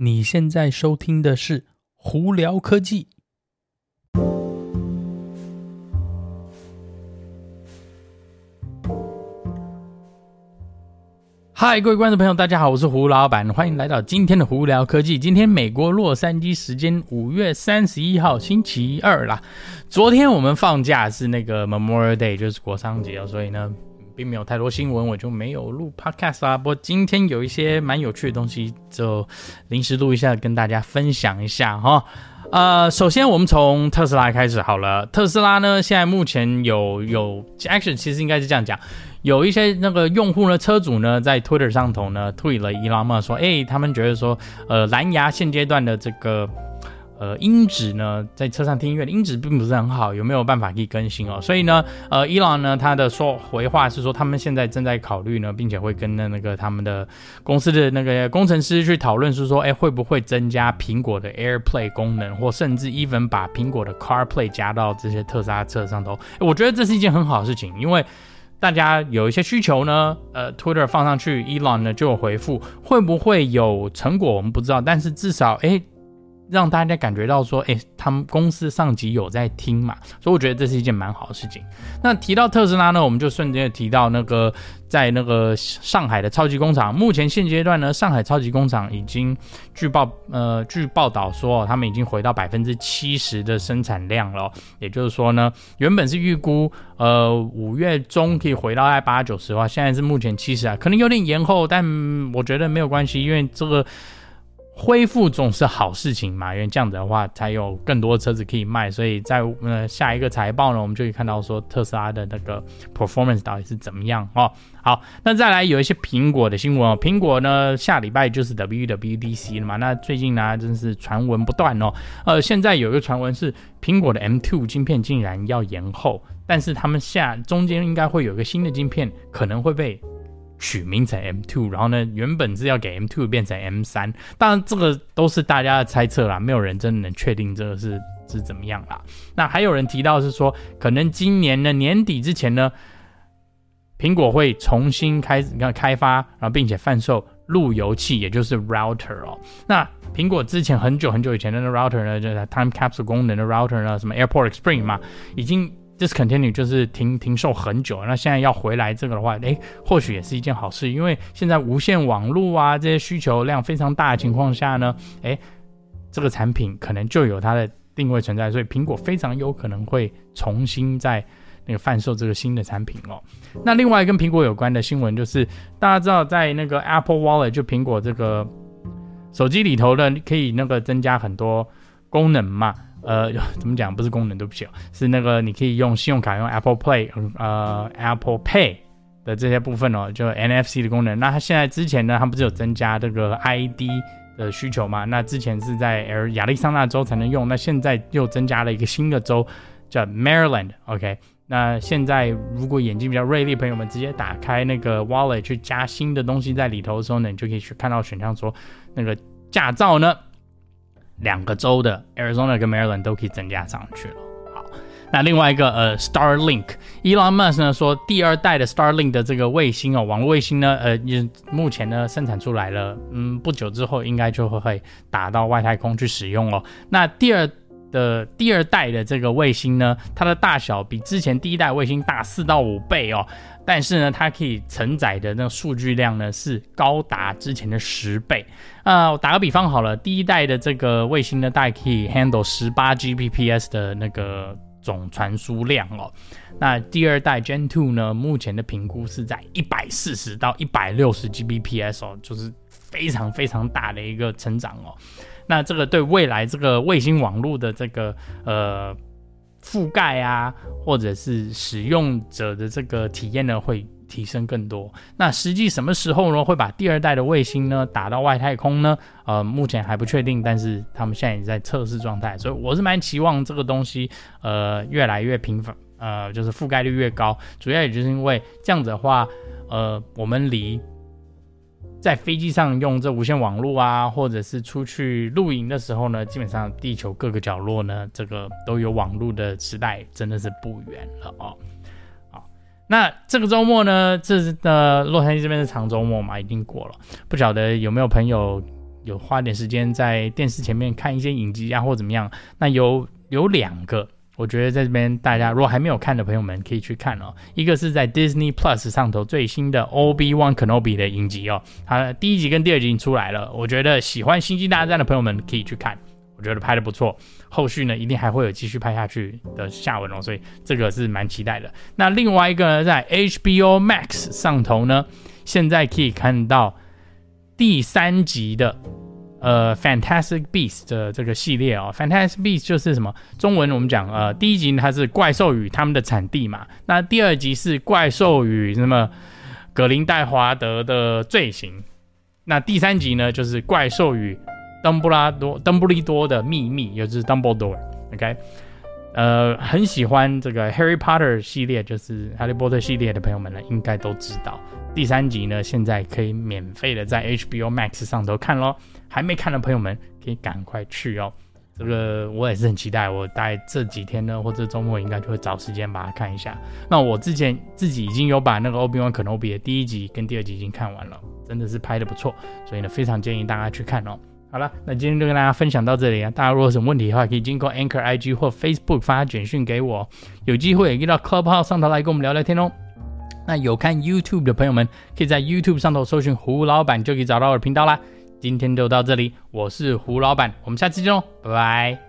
你现在收听的是胡聊科技。嗨，各位观众朋友，大家好，我是胡老板，欢迎来到今天的胡聊科技。今天美国洛杉矶时间五月三十一号星期二啦。昨天我们放假是那个 Memorial Day，就是国殤节哦，所以呢。并没有太多新闻，我就没有录 podcast 啦。不过今天有一些蛮有趣的东西，就临时录一下，跟大家分享一下哈。呃，首先我们从特斯拉开始好了。特斯拉呢，现在目前有有 action，其实应该是这样讲，有一些那个用户呢，车主呢，在 Twitter 上头呢退了 Elon Musk 说，哎，他们觉得说，呃，蓝牙现阶段的这个。呃，音质呢，在车上听音乐的音质并不是很好，有没有办法可以更新哦？所以呢，呃，Elon 呢，他的说回话是说，他们现在正在考虑呢，并且会跟那那个他们的公司的那个工程师去讨论，是说，哎，会不会增加苹果的 AirPlay 功能，或甚至 even 把苹果的 CarPlay 加到这些特斯拉车上头？我觉得这是一件很好的事情，因为大家有一些需求呢，呃，Twitter 放上去，Elon 呢就有回复，会不会有成果我们不知道，但是至少，哎。让大家感觉到说，诶，他们公司上级有在听嘛，所以我觉得这是一件蛮好的事情。那提到特斯拉呢，我们就瞬间提到那个在那个上海的超级工厂。目前现阶段呢，上海超级工厂已经据报呃据报道说，他们已经回到百分之七十的生产量了。也就是说呢，原本是预估呃五月中可以回到在八九十的话，现在是目前七十啊，可能有点延后，但我觉得没有关系，因为这个。恢复总是好事情嘛，因为这样子的话才有更多车子可以卖，所以在呃下一个财报呢，我们就可以看到说特斯拉的那个 performance 到底是怎么样哦。好，那再来有一些苹果的新闻哦，苹果呢下礼拜就是 WWDC 了嘛，那最近呢真是传闻不断哦，呃，现在有一个传闻是苹果的 M2 晶片竟然要延后，但是他们下中间应该会有一个新的晶片可能会被。取名成 M two，然后呢，原本是要给 M two 变成 M 三当然这个都是大家的猜测啦，没有人真的能确定这个是是怎么样啦。那还有人提到是说，可能今年的年底之前呢，苹果会重新开始开发，然后并且贩售路由器，也就是 router 哦。那苹果之前很久很久以前的那 router 呢，就是 time capsule 功能的 router 呢，什么 AirPort Express 嘛，已经。Discontinue 就是停停售很久，那现在要回来这个的话，诶，或许也是一件好事，因为现在无线网络啊这些需求量非常大的情况下呢，诶，这个产品可能就有它的定位存在，所以苹果非常有可能会重新在那个贩售这个新的产品哦。那另外跟苹果有关的新闻就是，大家知道在那个 Apple Wallet 就苹果这个手机里头的可以那个增加很多功能嘛。呃，怎么讲？不是功能，对不起哦，是那个你可以用信用卡用 Apple Play，呃，Apple Pay 的这些部分哦，就 NFC 的功能。那它现在之前呢，它不是有增加这个 ID 的需求嘛？那之前是在亚利桑那州才能用，那现在又增加了一个新的州，叫 Maryland。OK，那现在如果眼睛比较锐利朋友们，直接打开那个 Wallet 去加新的东西在里头的时候呢，你就可以去看到选项说那个驾照呢。两个州的 Arizona 跟 Maryland 都可以增加上去了。好，那另外一个呃，Starlink，Elon Musk 呢说第二代的 Starlink 的这个卫星哦，网络卫星呢，呃，目前呢生产出来了，嗯，不久之后应该就会会打到外太空去使用哦。那第二的第二代的这个卫星呢，它的大小比之前第一代卫星大四到五倍哦。但是呢，它可以承载的那个数据量呢，是高达之前的十倍。呃，打个比方好了，第一代的这个卫星呢，大概可以 handle 十八 Gbps 的那个总传输量哦。那第二代 Gen Two 呢，目前的评估是在一百四十到一百六十 Gbps 哦，就是非常非常大的一个成长哦。那这个对未来这个卫星网络的这个呃。覆盖啊，或者是使用者的这个体验呢，会提升更多。那实际什么时候呢，会把第二代的卫星呢打到外太空呢？呃，目前还不确定，但是他们现在也在测试状态，所以我是蛮期望这个东西，呃，越来越频繁，呃，就是覆盖率越高。主要也就是因为这样子的话，呃，我们离。在飞机上用这无线网络啊，或者是出去露营的时候呢，基本上地球各个角落呢，这个都有网络的时代，真的是不远了哦。好，那这个周末呢，这是的洛杉矶这边是长周末嘛，已经过了，不晓得有没有朋友有花点时间在电视前面看一些影集啊，或怎么样。那有有两个，我觉得在这边大家如果还没有看的朋友们可以去看哦。一个是在 Disney Plus 上头最新的 Ob One Kenobi 的影集哦，它第一集跟第二集已经出来了。我觉得喜欢星际大战的朋友们可以去看。我觉得拍得不错，后续呢一定还会有继续拍下去的下文哦，所以这个是蛮期待的。那另外一个呢，在 HBO Max 上头呢，现在可以看到第三集的呃 Fantastic Beast 的这个系列哦。Fantastic Beast 就是什么？中文我们讲呃，第一集呢它是怪兽与他们的产地嘛，那第二集是怪兽与什么格林戴华德的罪行，那第三集呢就是怪兽与邓布拉多、邓布利多的秘密，也就是 Dumbledore，OK，呃，很喜欢这个 Harry Potter 系列，就是哈利波特系列的朋友们呢，应该都知道。第三集呢，现在可以免费的在 HBO Max 上头看咯。还没看的朋友们，可以赶快去哦。这个我也是很期待，我大概这几天呢，或者周末应该就会找时间把它看一下。那我之前自己已经有把那个 Obi-Wan Kenobi 的第一集跟第二集已经看完了，真的是拍得不错，所以呢，非常建议大家去看哦。好了，那今天就跟大家分享到这里啊！大家如果有什么问题的话，可以经过 Anchor IG 或 Facebook 发简讯给我，有机会也到 Clubhouse 上头来跟我们聊聊天哦。那有看 YouTube 的朋友们，可以在 YouTube 上头搜寻胡老板，就可以找到我的频道啦。今天就到这里，我是胡老板，我们下期见喽，拜拜。